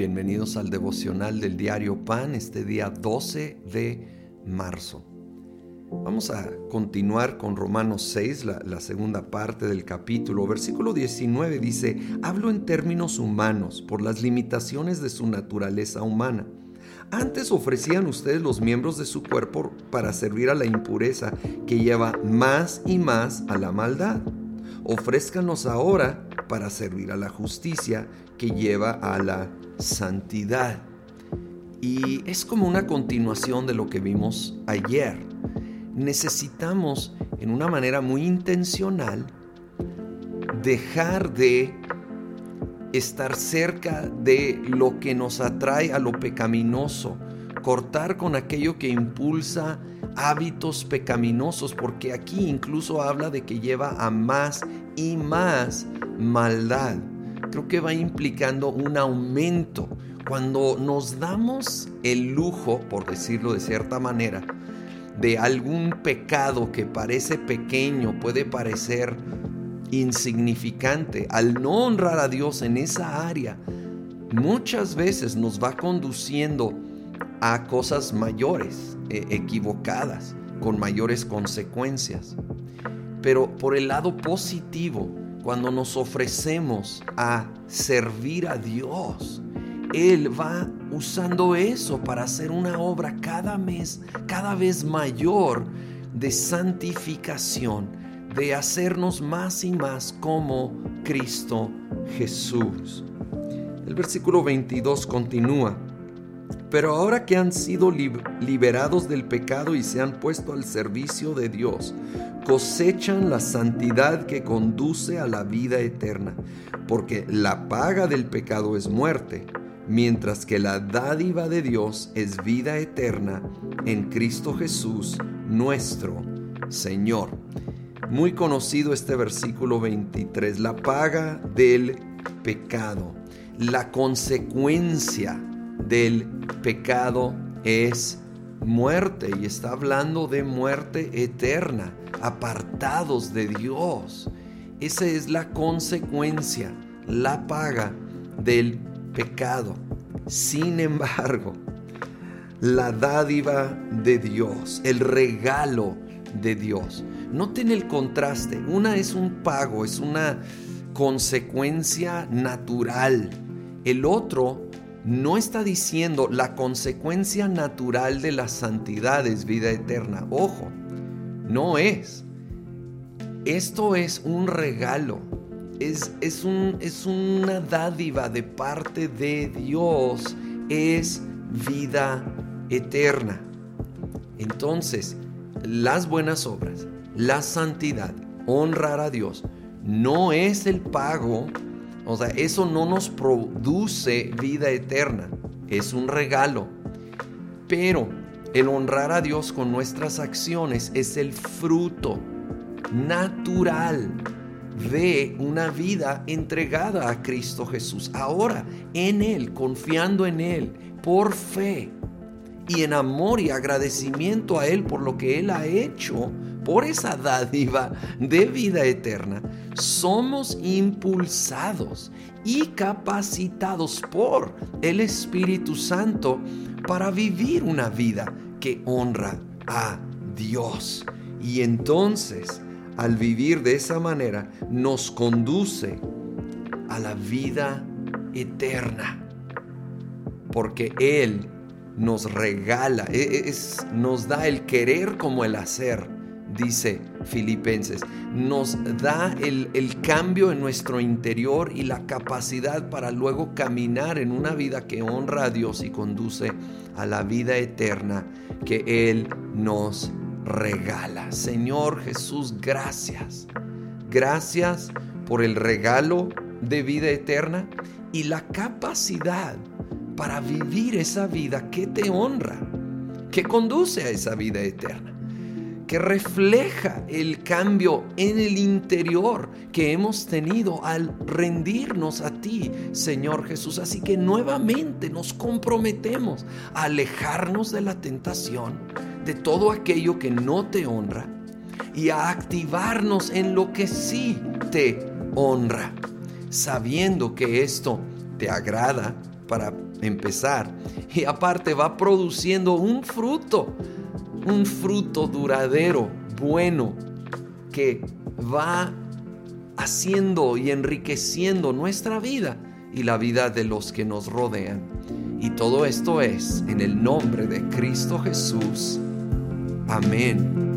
Bienvenidos al devocional del diario Pan este día 12 de marzo. Vamos a continuar con Romanos 6, la, segunda parte del capítulo. Versículo 19 dice, hablo en términos humanos por las limitaciones de su naturaleza humana. Antes ofrecían ustedes los miembros de su cuerpo para servir a la impureza que lleva más y más a la maldad. Ofrézcanos ahora para servir a la justicia que lleva a la santidad. Y es como una continuación de lo que vimos ayer. Necesitamos, en una manera muy intencional, dejar de estar cerca de lo que nos atrae a lo pecaminoso, cortar con aquello que impulsa hábitos pecaminosos, porque aquí incluso habla de que lleva a más y más maldad. Creo que va implicando un aumento. Cuando nos damos el lujo, por decirlo de cierta manera, de algún pecado que parece pequeño, puede parecer insignificante, al no honrar a Dios en esa área, muchas veces nos va conduciendo a cosas mayores, e, equivocadas, con mayores consecuencias. Pero por el lado positivo, cuando nos ofrecemos a servir a Dios, Él va usando eso para hacer una obra cada mes, cada vez mayor de santificación, de hacernos más y más como Cristo Jesús. El versículo 22 continúa. Pero ahora que han sido liberados del pecado y se han puesto al servicio de Dios, cosechan la santidad que conduce a la vida eterna, porque la paga del pecado es muerte, mientras que la dádiva de Dios es vida eterna en Cristo Jesús, nuestro Señor. Muy conocido este versículo 23, la paga del pecado, la consecuencia del pecado es muerte y está hablando de muerte eterna, apartados de Dios. Esa es la consecuencia, la paga del pecado. Sin embargo, la dádiva de Dios, el regalo de Dios. Noten el contraste. Una es un pago, es una consecuencia natural. El otro no está diciendo la consecuencia natural de la santidad es vida eterna. Ojo, no es. Esto es un regalo. Es, es, un, es una dádiva de parte de Dios. Es vida eterna. Entonces, las buenas obras, la santidad, honrar a Dios, no es el pago o sea, eso no nos produce vida eterna, es un regalo. Pero el honrar a Dios con nuestras acciones es el fruto natural de una vida entregada a Cristo Jesús. Ahora, en Él, confiando en Él, por fe y en amor y agradecimiento a Él por lo que Él ha hecho, por esa dádiva de vida eterna, somos impulsados y capacitados por el Espíritu Santo para vivir una vida que honra a Dios. Y entonces, al vivir de esa manera, nos conduce a la vida eterna. Porque Él nos regala, e, e, es, nos da el querer como el hacer dice Filipenses, nos da el, el, cambio en nuestro interior y la capacidad para luego caminar en una vida que honra a Dios y conduce a la vida eterna que Él nos regala. Señor Jesús, gracias. Gracias por el regalo de vida eterna y la capacidad para vivir esa vida que te honra, que conduce a esa vida eterna que refleja el cambio en el interior que hemos tenido al rendirnos a ti, Señor Jesús. Así que nuevamente nos comprometemos a alejarnos de la tentación, de todo aquello que no te honra y a activarnos en lo que sí te honra, sabiendo que esto te agrada para empezar. Y aparte va produciendo un fruto, un fruto duradero, bueno, que va haciendo y enriqueciendo nuestra vida y la vida de los que nos rodean. Y todo esto es en el nombre de Cristo Jesús. Amén